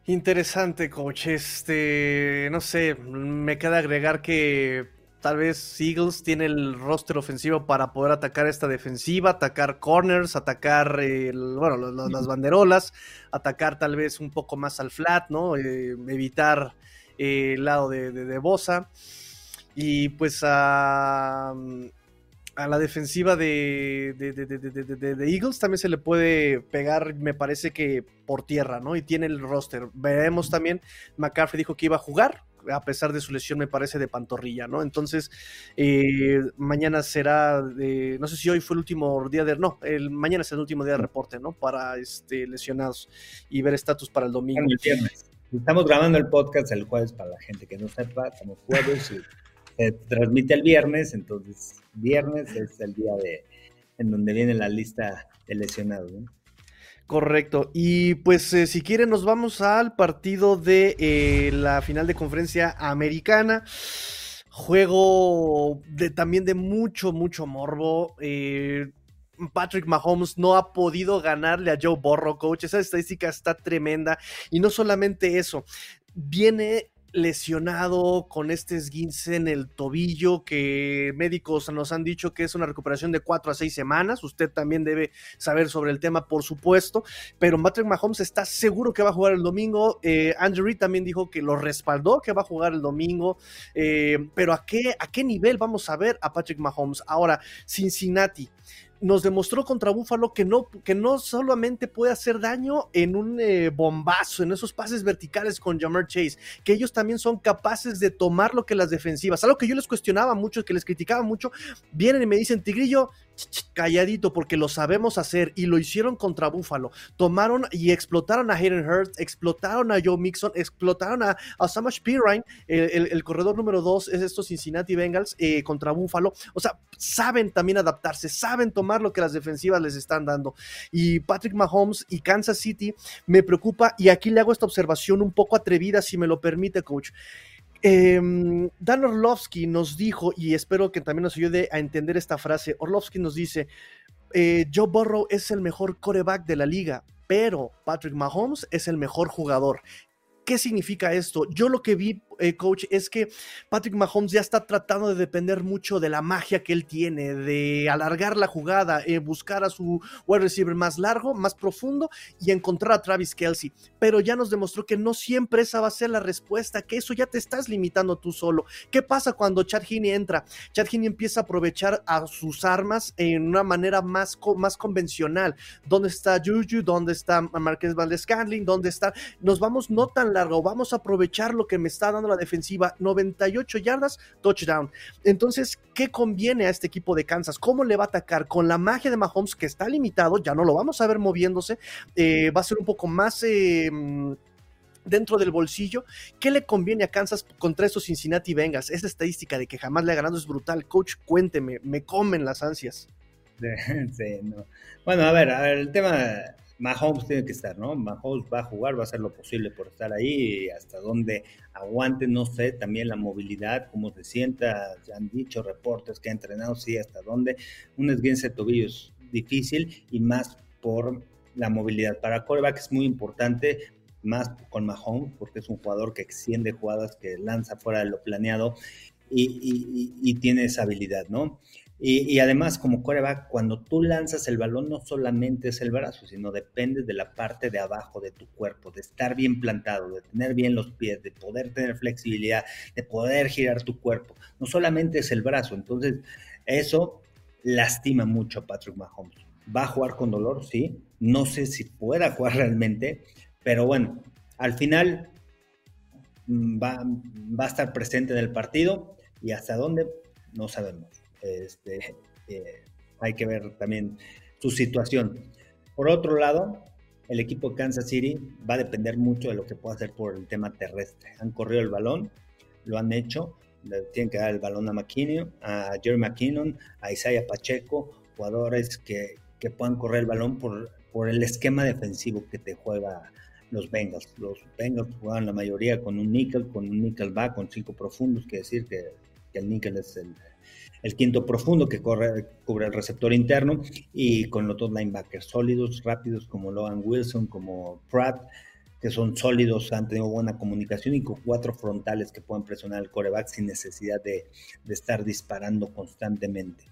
Interesante, coach. Este, no sé, me queda agregar que tal vez Eagles tiene el roster ofensivo para poder atacar esta defensiva, atacar corners, atacar, bueno, las banderolas, atacar tal vez un poco más al flat, ¿no? Eh, evitar eh, el lado de, de, Bosa. Y pues a, a la defensiva de, Eagles también se le puede pegar, me parece que por tierra, ¿no? Y tiene el roster. Veremos también, McCaffrey dijo que iba a jugar, a pesar de su lesión, me parece, de pantorrilla, ¿no? Entonces, eh, mañana será, de, no sé si hoy fue el último día de, no, el, mañana es el último día de reporte, ¿no? Para este, lesionados y ver estatus para el domingo. Estamos grabando el podcast el jueves para la gente que no sepa, estamos jueves y transmite el viernes, entonces viernes es el día de en donde viene la lista de lesionados. Correcto. Y pues eh, si quieren nos vamos al partido de eh, la final de conferencia americana. Juego de, también de mucho, mucho morbo. Eh, Patrick Mahomes no ha podido ganarle a Joe Burrow, coach. Esa estadística está tremenda. Y no solamente eso, viene lesionado con este esguince en el tobillo que médicos nos han dicho que es una recuperación de cuatro a seis semanas. Usted también debe saber sobre el tema, por supuesto. Pero Patrick Mahomes está seguro que va a jugar el domingo. Eh, Andrew Reid también dijo que lo respaldó, que va a jugar el domingo. Eh, pero ¿a qué, ¿a qué nivel vamos a ver a Patrick Mahomes? Ahora, Cincinnati nos demostró contra Buffalo que no, que no solamente puede hacer daño en un eh, bombazo, en esos pases verticales con Jamar Chase, que ellos también son capaces de tomar lo que las defensivas, algo que yo les cuestionaba mucho, que les criticaba mucho, vienen y me dicen, Tigrillo, calladito porque lo sabemos hacer y lo hicieron contra Buffalo. Tomaron y explotaron a Hayden Hurst, explotaron a Joe Mixon, explotaron a, a Samash Pirine, el, corredor número 2 es estos Cincinnati Bengals eh, contra Buffalo. O sea, saben también adaptarse, saben tomar lo que las defensivas les están dando. Y Patrick Mahomes y Kansas City me preocupa y aquí le hago esta observación un poco atrevida, si me lo permite, coach. Em, Dan Orlovsky nos dijo, y espero que también nos ayude a entender esta frase, Orlovsky nos dice, eh, Joe Burrow es el mejor coreback de la liga, pero Patrick Mahomes es el mejor jugador. ¿Qué significa esto? Yo lo que vi eh, coach, es que Patrick Mahomes ya está tratando de depender mucho de la magia que él tiene, de alargar la jugada, eh, buscar a su wide receiver más largo, más profundo y encontrar a Travis Kelsey. Pero ya nos demostró que no siempre esa va a ser la respuesta, que eso ya te estás limitando tú solo. ¿Qué pasa cuando Chad Heaney entra? Chad Heaney empieza a aprovechar a sus armas en una manera más, más convencional. ¿Dónde está Juju? ¿Dónde está Marquez Valdez Scandling? ¿Dónde está? Nos vamos no tan largo, vamos a aprovechar lo que me está dando la defensiva, 98 yardas, touchdown. Entonces, ¿qué conviene a este equipo de Kansas? ¿Cómo le va a atacar? Con la magia de Mahomes, que está limitado, ya no lo vamos a ver moviéndose, eh, va a ser un poco más... Eh, dentro del bolsillo. ¿Qué le conviene a Kansas contra estos Cincinnati Bengals? Esa estadística de que jamás le ha ganado es brutal. Coach, cuénteme, me comen las ansias. Bueno, a ver, el tema Mahomes tiene que estar, ¿no? Mahomes va a jugar, va a hacer lo posible por estar ahí, y hasta donde aguante, no sé, también la movilidad, cómo se sienta, ya han dicho reportes que ha entrenado, sí, hasta dónde. Un esguince de tobillo es difícil y más por la movilidad. Para coreback es muy importante, más con Mahomes, porque es un jugador que extiende jugadas, que lanza fuera de lo planeado y, y tiene esa habilidad, ¿no? Y, además, como coreback, cuando tú lanzas el balón, no solamente es el brazo, sino depende de la parte de abajo de tu cuerpo, de estar bien plantado, de tener bien los pies, de poder tener flexibilidad, de poder girar tu cuerpo. No solamente es el brazo, entonces eso lastima mucho a Patrick Mahomes. ¿Va a jugar con dolor? Sí. No sé si pueda jugar realmente, pero bueno, al final mm, va, va a estar presente en el partido y hasta dónde no sabemos. Este, eh, hay que ver también su situación. Por otro lado, el equipo de Kansas City va a depender mucho de lo que pueda hacer por el tema terrestre. Han corrido el balón, lo han hecho, Le tienen que dar el balón a McKinnon, a Jerry McKinnon, a Isaiah Pacheco, jugadores que, que puedan correr el balón por, por el esquema defensivo que te juega los Bengals. Los Bengals juegan la mayoría con un nickel, con un nickel back, con cinco profundos, quiere decir que, que el nickel es el, el, quinto profundo que corre, cubre el receptor interno y con los dos linebackers sólidos, rápidos como Logan Wilson, como Pratt, que son sólidos, han tenido buena comunicación y con cuatro frontales que pueden presionar al coreback sin necesidad de, de estar disparando constantemente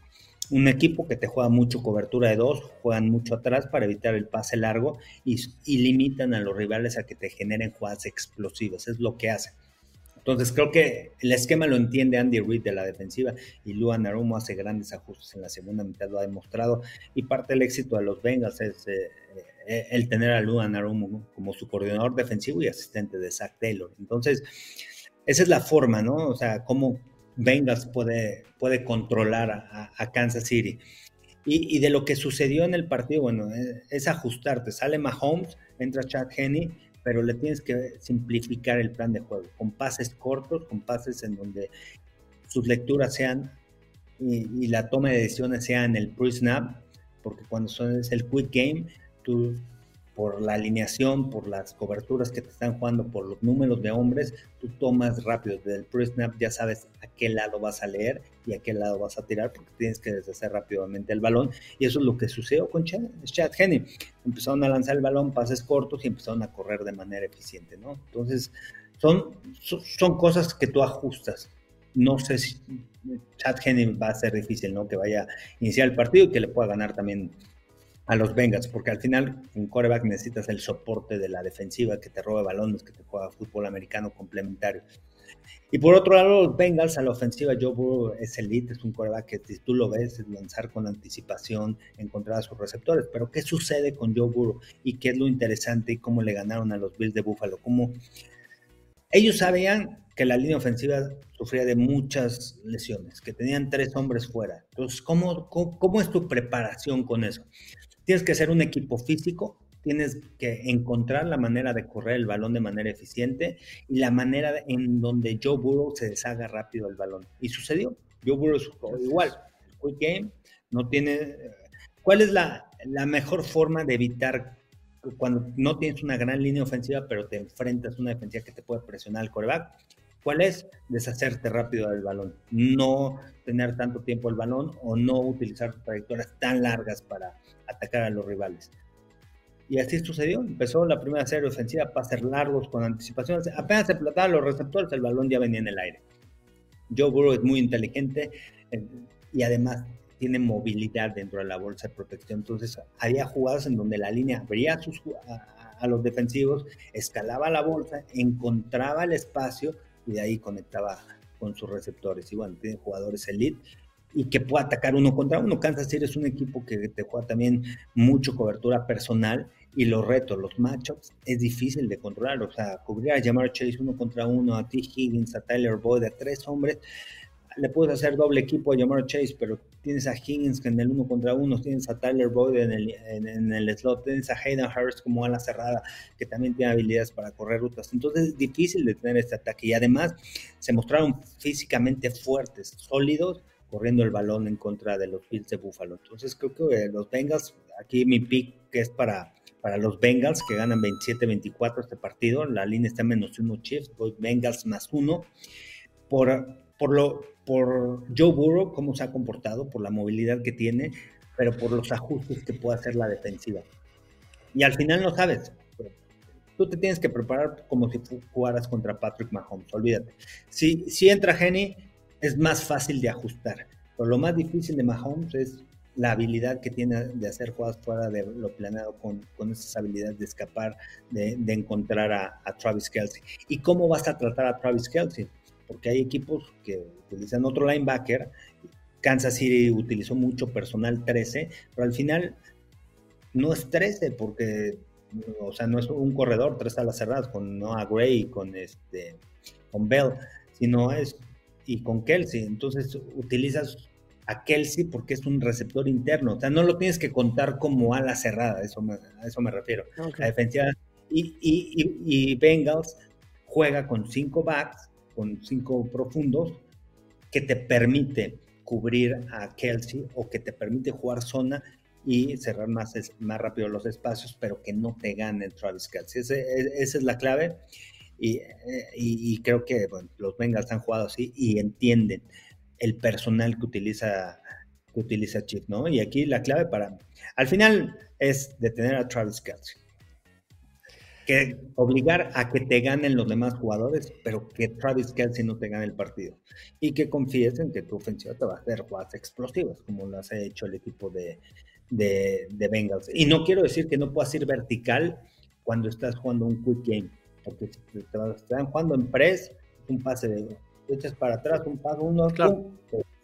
un equipo que te juega mucho cobertura de dos, juegan mucho atrás para evitar el pase largo y, limitan a los rivales a que te generen jugadas explosivas. Es lo que hacen. Entonces creo que el esquema lo entiende Andy Reid de la defensiva y Luan Arumo hace grandes ajustes en la segunda mitad, lo ha demostrado. Y parte del éxito de los Bengals es eh, eh, el tener a Luan Arumo como su coordinador defensivo y asistente de Zach Taylor. Entonces, esa es la forma, ¿no? O sea, cómo, Bengals puede, puede controlar a, Kansas City. Y, de lo que sucedió en el partido, bueno, es, ajustarte. Sale Mahomes, entra Chad Henney, pero le tienes que simplificar el plan de juego, con pases cortos, con pases en donde sus lecturas sean y, la toma de decisiones sea en el pre-snap, porque cuando son, es el quick game, tú por la alineación, por las coberturas que te están jugando, por los números de hombres, tú tomas rápido. Desde el pre-snap ya sabes a qué lado vas a leer y a qué lado vas a tirar porque tienes que deshacer rápidamente el balón. Y eso es lo que sucedió con Chad, Chad. Empezaron a lanzar el balón, pases cortos y empezaron a correr de manera eficiente, ¿no? Entonces, son, son cosas que tú ajustas. No sé si Chad Henney va a ser difícil, ¿no? Que vaya a iniciar el partido y que le pueda ganar también a los Bengals, porque al final un coreback necesitas el soporte de la defensiva que te robe balones, que te juega fútbol americano complementario. Y por otro lado, los Bengals a la ofensiva, Joe Burrow es elite, es un coreback que si tú lo ves, es lanzar con anticipación, encontrar a sus receptores. Pero ¿qué sucede con Joe Burrow? ¿Y qué es lo interesante? ¿Y cómo le ganaron a los Bills de Buffalo? ¿Cómo... Ellos sabían que la línea ofensiva sufría de muchas lesiones, que tenían tres hombres fuera. Entonces, ¿cómo, cómo, cómo es tu preparación con eso? Tienes que ser un equipo físico, tienes que encontrar la manera de correr el balón de manera eficiente y la manera en donde Joe Burrow se deshaga rápido el balón. Y sucedió. Joe Burrow igual. quick game no tiene. ¿Cuál es la, la mejor forma de evitar cuando no tienes una gran línea ofensiva, pero te enfrentas a una defensiva que te puede presionar al coreback? ¿Cuál es? Deshacerte rápido del balón. No tener tanto tiempo el balón o no utilizar trayectorias tan largas para atacar a los rivales. Y así sucedió. Empezó la primera serie ofensiva, pases largos con anticipación. Apenas se plataban los receptores, el balón ya venía en el aire. Joe Burrow es muy inteligente eh, y además tiene movilidad dentro de la bolsa de protección. Entonces, había jugadas en donde la línea abría sus, a, a los defensivos, escalaba la bolsa, encontraba el espacio y de ahí conectaba con sus receptores. Y bueno, tiene jugadores elite y que pueda atacar uno contra uno. Kansas City es un equipo que te juega también mucho cobertura personal y los retos, los matchups, es difícil de controlar. O sea, cubrir a Jamar Chase uno contra uno, a T. Higgins, a Tyler Boyd, a tres hombres, le puedes hacer doble equipo a Jamar Chase, pero tienes a Higgins en el uno contra uno, tienes a Tyler Boyd en el, en, el slot, tienes a Hayden Hurst como ala cerrada, que también tiene habilidades para correr rutas. Entonces es difícil de tener este ataque y además se mostraron físicamente fuertes, sólidos, corriendo el balón en contra de los Bills de Buffalo. Entonces creo que los Bengals, aquí mi pick que es para, para los Bengals que ganan 27-24 este partido, la línea está menos uno Chiefs, Bengals más uno. Por, por, lo, por Joe Burrow, cómo se ha comportado, por la movilidad que tiene, pero por los ajustes que puede hacer la defensiva. Y al final no sabes. Tú te tienes que preparar como si jugaras contra Patrick Mahomes, olvídate. Si, si entra Jenny, es más fácil de ajustar. Pero lo más difícil de Mahomes es la habilidad que tiene de hacer jugadas fuera de lo planeado con, con esas habilidades de escapar, de, de encontrar a, Travis Kelsey. ¿Y cómo vas a tratar a Travis Kelsey? Porque hay equipos que utilizan otro linebacker. Kansas City utilizó mucho personal 13, pero al final no es 13 porque, o sea, no es un corredor, tres alas cerradas con Noah Gray, con, este, con Bell, sino es y con Kelsey. Entonces utilizas a Kelsey porque es un receptor interno. O sea, no lo tienes que contar como ala cerrada, eso a eso me refiero. La defensiva. Y, y, y, Bengals juega con cinco backs, con cinco profundos, que te permite cubrir a Kelsey o que te permite jugar zona y cerrar más, más rápido los espacios, pero que no te gane Travis Kelsey. E, esa es la clave y, y, creo que los Bengals han jugado así y entienden el personal que utiliza que utiliza Chip, ¿no? Y aquí la clave para, al final es detener a Travis Kelsey. Que obligar a que te ganen los demás jugadores, pero que Travis Kelsey no te gane el partido. Y que confíes en que tu ofensiva te va a hacer jugadas explosivas, como lo ha hecho el equipo de, de, Bengals. Y no quiero decir que no puedas ir vertical cuando estás jugando un quick game, porque si te, están jugando en press, un pase de echas para atrás, un paso, uno, claro.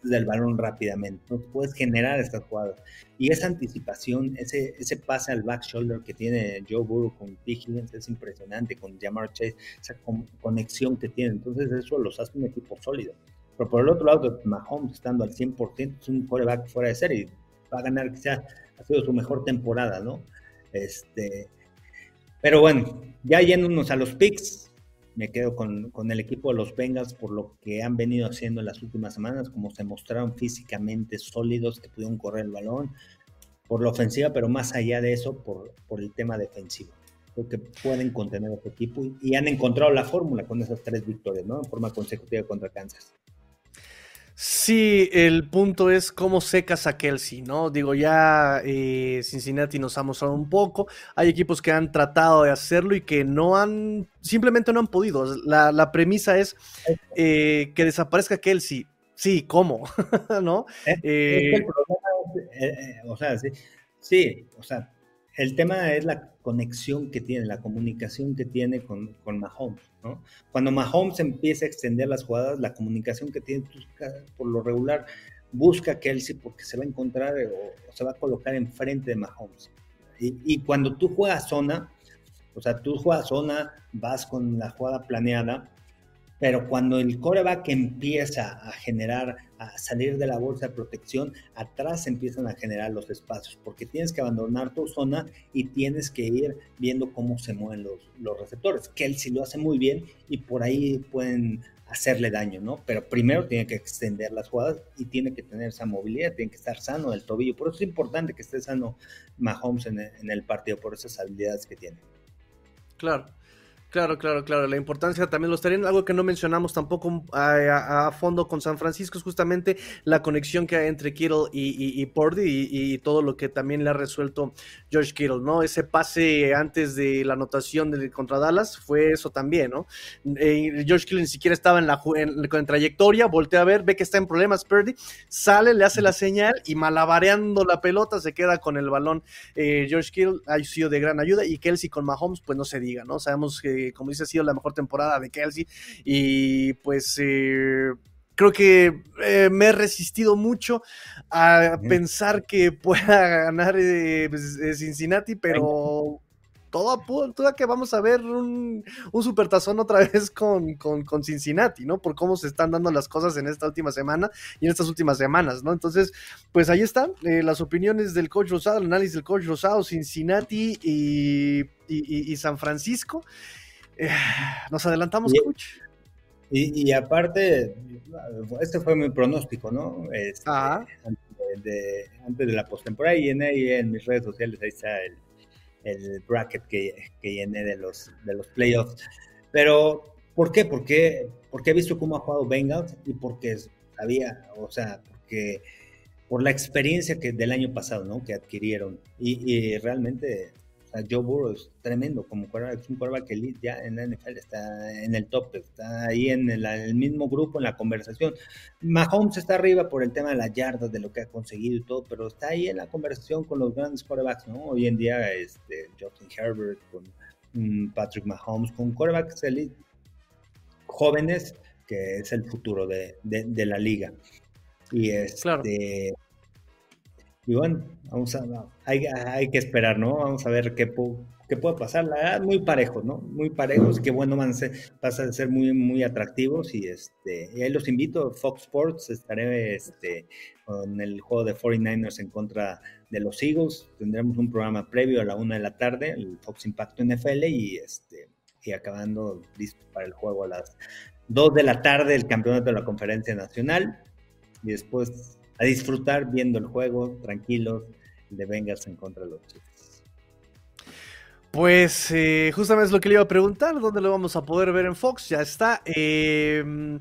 del balón rápidamente. Puedes generar estas jugadas. Y esa anticipación, ese, ese pase al back shoulder que tiene Joe Burrow con. Higgins es impresionante, con Jamar Chase, esa conexión que tiene. Entonces, eso los hace un equipo sólido. Pero por el otro lado, Mahomes estando al 100%, es un quarterback fuera de serie va a ganar, quizás ha sido su mejor temporada, ¿no? Este, pero bueno, ya yéndonos a los picks, me quedo con, con, el equipo de los Bengals por lo que han venido haciendo en las últimas semanas, como se mostraron físicamente sólidos, que pudieron correr el balón, por la ofensiva, pero más allá de eso, por, por el tema defensivo. Creo que pueden contener a este equipo y, y han encontrado la fórmula con esas tres victorias, ¿no? En forma consecutiva contra Kansas. Sí, el punto es cómo secas a Kelsey, ¿no? Digo, ya eh, Cincinnati nos ha mostrado un poco. Hay equipos que han tratado de hacerlo y que no han, simplemente no han podido. La, premisa es eh, que desaparezca Kelsey. Sí, ¿cómo? ¿No? Eh, o sea, sí, sí, o sea, el tema es la conexión que tiene, la comunicación que tiene con, Mahomes, ¿no? Cuando Mahomes empieza a extender las jugadas, la comunicación que tiene, pues, por lo regular, busca a Kelsey porque se va a encontrar o, se va a colocar enfrente de Mahomes. Y, y, cuando tú juegas zona, o sea, tú juegas zona, vas con la jugada planeada, pero cuando el coreback empieza a generar, a salir de la bolsa de protección, atrás empiezan a generar los espacios, porque tienes que abandonar tu zona y tienes que ir viendo cómo se mueven los, los receptores. Kelsey lo hace muy bien y por ahí pueden hacerle daño, ¿no? Pero primero tiene que extender las jugadas y tiene que tener esa movilidad, tiene que estar sano del tobillo. Por eso es importante que esté sano Mahomes en en el partido, por esas habilidades que tiene. Claro. Claro, claro, claro. La importancia también lo estaría en algo que no mencionamos tampoco a, fondo con San Francisco es justamente la conexión que hay entre Kittle y, y, y, todo lo que también le ha resuelto George Kittle, ¿no? Ese pase antes de la anotación de, contra Dallas fue eso también, ¿no? Eh, George Kittle ni siquiera estaba en la en, trayectoria, voltea a ver, ve que está en problemas Purdy, sale, le hace la señal y malabareando la pelota se queda con el balón. Eh, George Kittle ha sido de gran ayuda y Kelsey con Mahomes, pues no se diga, ¿no? Sabemos que como dice, ha sido la mejor temporada de Kelsey. Y pues eh, creo que eh, me he resistido mucho a pensar que pueda ganar eh, pues, Cincinnati, pero todo apunta a que vamos a ver un, un supertazón otra vez con, con, Cincinnati, ¿no? Por cómo se están dando las cosas en esta última semana y en estas últimas semanas, ¿no? Entonces, pues ahí están las opiniones del coach Rosado, el análisis del coach Rosado, Cincinnati y San Francisco. Eh, nos adelantamos, y, Y, aparte, este fue mi pronóstico, ¿no? Este, antes, de, antes, de, la postemporada, y en, ahí en mis redes sociales, ahí está el, el bracket que, que, llené de los, de los playoffs. Pero, ¿por qué? Porque, porque he visto cómo ha jugado Bengals y porque sabía, o sea, porque por la experiencia que del año pasado, ¿no? Que adquirieron. Y, y realmente Joe Burrow es tremendo como es un quarterback elite ya en la NFL, está en el top, está ahí en el, mismo grupo, en la conversación. Mahomes está arriba por el tema de las yardas, de lo que ha conseguido y todo, pero está ahí en la conversación con los grandes quarterbacks, ¿no? Hoy en día, este, Justin Herbert, con mm, Patrick Mahomes, con quarterbacks elite jóvenes, que es el futuro de, de, la liga. Y este, y bueno, vamos a, hay, hay, que esperar, ¿no? Vamos a ver qué, qué puede pasar. La verdad, muy parejos, ¿no? Muy parejos, qué bueno van a ser, pasan a ser muy, muy atractivos y este, y ahí los invito, Fox Sports, estaré este, con el juego de 49ers en contra de los Eagles, tendremos un programa previo a la una de la tarde, el Fox Impacto NFL y este, y acabando listo para el juego a las 2 de la tarde el campeonato de la conferencia nacional y después a disfrutar viendo el juego tranquilos de Bengals en contra de los Chiefs. Pues eh, justamente es lo que le iba a preguntar, ¿dónde lo vamos a poder ver en Fox? Ya está. Eh,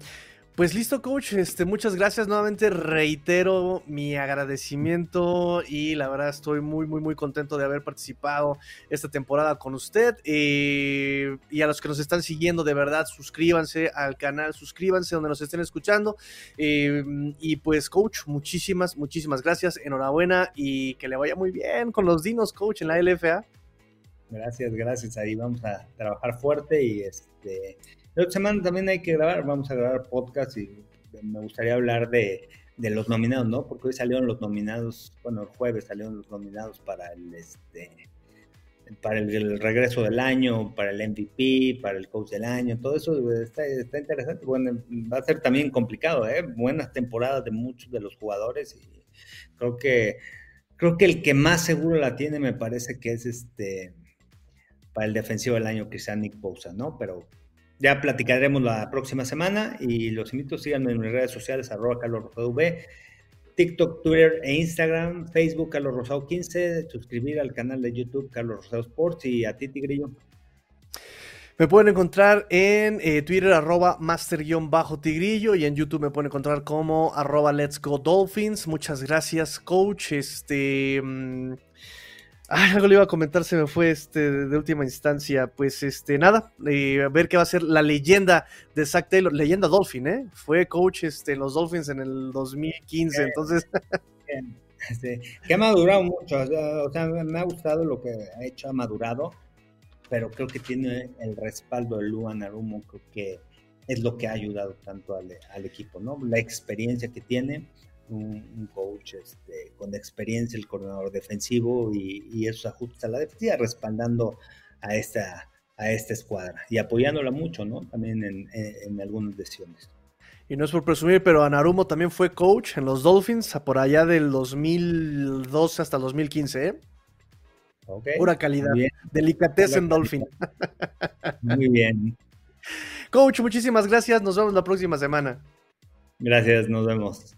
pues listo, coach. Este, muchas gracias. Nuevamente reitero mi agradecimiento y la verdad estoy muy, muy, muy contento de haber participado esta temporada con usted. Eh, y a los que nos están siguiendo, de verdad, suscríbanse al canal, suscríbanse donde nos estén escuchando. Eh, y pues, coach, muchísimas, muchísimas gracias. Enhorabuena y que le vaya muy bien con los dinos, coach, en la LFA. Gracias, gracias. Ahí vamos a trabajar fuerte y este la otra semana también hay que grabar, vamos a grabar podcast y me gustaría hablar de, los nominados, ¿no? Porque hoy salieron los nominados, bueno, el jueves salieron los nominados para el este para el, regreso del año, para el MVP, para el coach del año, todo eso está, está interesante. Bueno, va a ser también complicado, ¿eh? Buenas temporadas de muchos de los jugadores y creo que creo que el que más seguro la tiene me parece que es este para el defensivo del año sea Nick Bosa, ¿no? Pero ya platicaremos la próxima semana y los invito síganme en mis redes sociales, arroba Carlos Rosado v, TikTok, Twitter e Instagram, Facebook Carlos Rosado 15, suscribir al canal de YouTube Carlos Rosado Sports y a ti Tigrillo. Me pueden encontrar en eh, Twitter arroba master-tigrillo y en YouTube me pueden encontrar como arroba let's go dolphins. Muchas gracias coach. Este... Mm, Ay, algo le iba a comentar, se me fue este de última instancia. Pues este, nada, eh, a ver qué va a ser la leyenda de Zach Taylor, leyenda Dolphin, ¿eh? Fue coach este, en los Dolphins en el 2015, entonces. que ha madurado mucho, o sea, me ha gustado lo que ha hecho, ha madurado, pero creo que tiene el respaldo de Luan Arumo, creo que es lo que ha ayudado tanto al, al equipo, ¿no? La experiencia que tiene un, coach este, con experiencia, el coordinador defensivo y, y esos ajustes a la defensiva, respaldando a esta, a esta escuadra y apoyándola mucho, ¿no? También en, en, algunas decisiones. Y no es por presumir, pero Anarumo también fue coach en los Dolphins por allá del 2012 hasta el 2015, ¿eh? Pura calidad. Delicatez en Dolphin. Muy bien. Coach, muchísimas gracias. Nos vemos la próxima semana. Gracias, nos vemos.